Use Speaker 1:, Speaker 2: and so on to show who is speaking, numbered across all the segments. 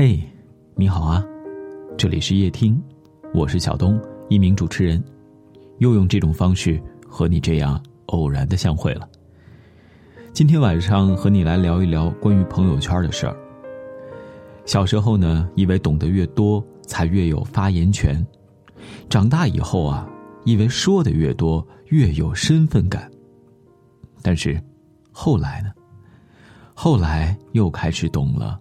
Speaker 1: 嘿，你好啊，这里是夜听，我是小东，一名主持人，又用这种方式和你这样偶然的相会了。今天晚上和你来聊一聊关于朋友圈的事儿。小时候呢，以为懂得越多才越有发言权；长大以后啊，以为说的越多越有身份感。但是，后来呢？后来又开始懂了，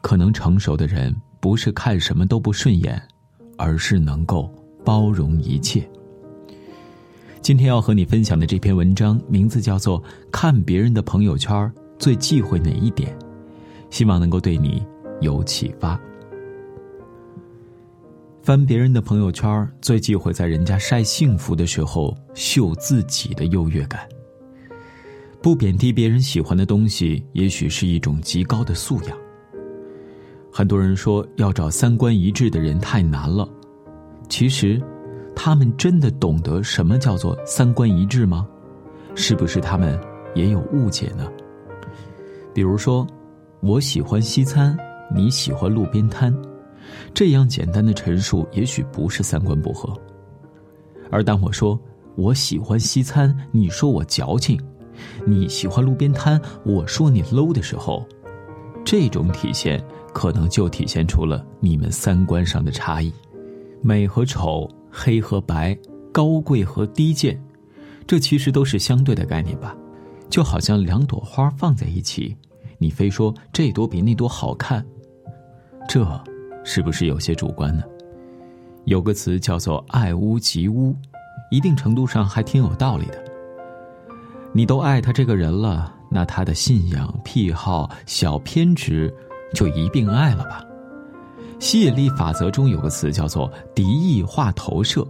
Speaker 1: 可能成熟的人不是看什么都不顺眼，而是能够包容一切。今天要和你分享的这篇文章名字叫做《看别人的朋友圈最忌讳哪一点》，希望能够对你有启发。翻别人的朋友圈最忌讳在人家晒幸福的时候秀自己的优越感。不贬低别人喜欢的东西，也许是一种极高的素养。很多人说要找三观一致的人太难了，其实。他们真的懂得什么叫做三观一致吗？是不是他们也有误解呢？比如说，我喜欢西餐，你喜欢路边摊，这样简单的陈述也许不是三观不合。而当我说我喜欢西餐，你说我矫情；你喜欢路边摊，我说你 low 的时候，这种体现可能就体现出了你们三观上的差异，美和丑。黑和白，高贵和低贱，这其实都是相对的概念吧？就好像两朵花放在一起，你非说这朵比那朵好看，这是不是有些主观呢？有个词叫做“爱屋及乌”，一定程度上还挺有道理的。你都爱他这个人了，那他的信仰、癖好、小偏执，就一并爱了吧？吸引力法则中有个词叫做“敌意化投射”，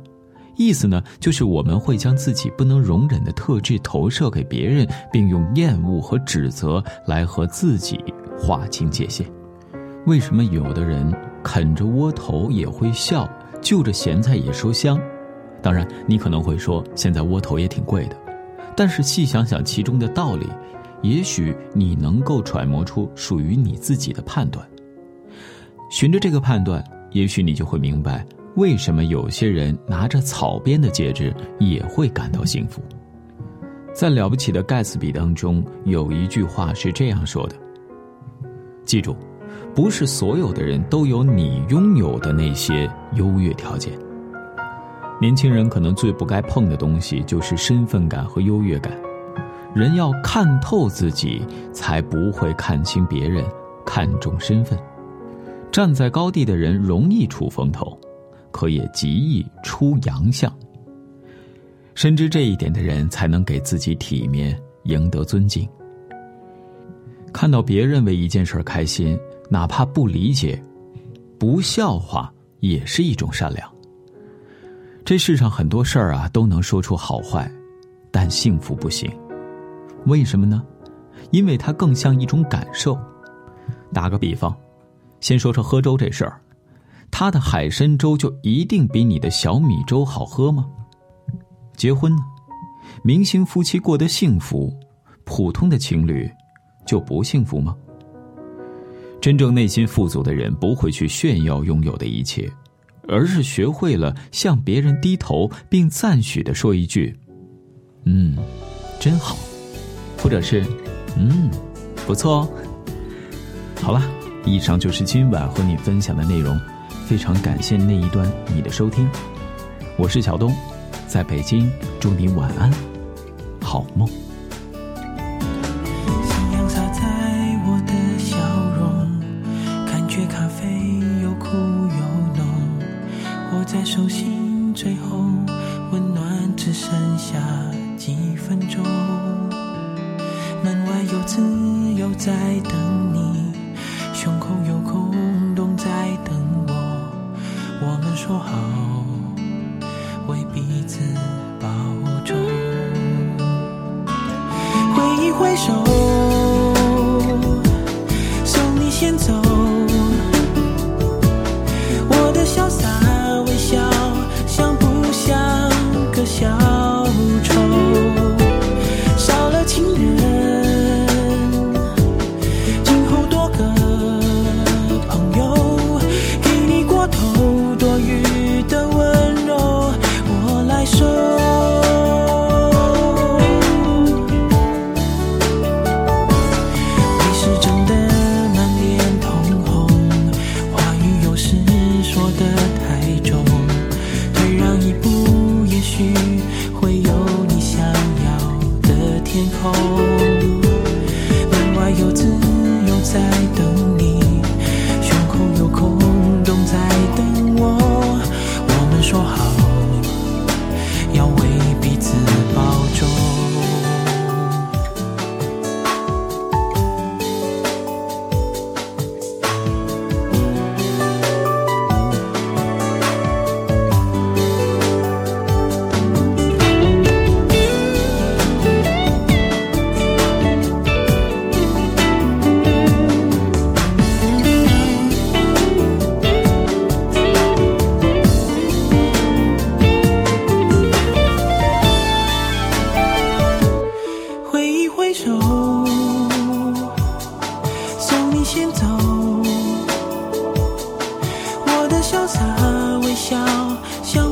Speaker 1: 意思呢就是我们会将自己不能容忍的特质投射给别人，并用厌恶和指责来和自己划清界限。为什么有的人啃着窝头也会笑，就着咸菜也说香？当然，你可能会说现在窝头也挺贵的，但是细想想其中的道理，也许你能够揣摩出属于你自己的判断。循着这个判断，也许你就会明白，为什么有些人拿着草编的戒指也会感到幸福。在《了不起的盖茨比》当中，有一句话是这样说的：“记住，不是所有的人都有你拥有的那些优越条件。”年轻人可能最不该碰的东西就是身份感和优越感。人要看透自己，才不会看清别人，看重身份。站在高地的人容易出风头，可也极易出洋相。深知这一点的人，才能给自己体面，赢得尊敬。看到别人为一件事开心，哪怕不理解、不笑话，也是一种善良。这世上很多事儿啊，都能说出好坏，但幸福不行。为什么呢？因为它更像一种感受。打个比方。先说说喝粥这事儿，他的海参粥就一定比你的小米粥好喝吗？结婚呢，明星夫妻过得幸福，普通的情侣就不幸福吗？真正内心富足的人不会去炫耀拥有的一切，而是学会了向别人低头，并赞许的说一句：“嗯，真好。”或者是“嗯，不错哦。”好了。以上就是今晚和你分享的内容，非常感谢那一段你的收听，我是小东，在北京，祝你晚安，好梦。
Speaker 2: 夕阳洒在我的笑容，感觉咖啡又苦又浓，握在手心，最后温暖只剩下几分钟，有自由在等你。胸口有空洞在等我，我们说好为彼此保重。挥一挥手。笑笑。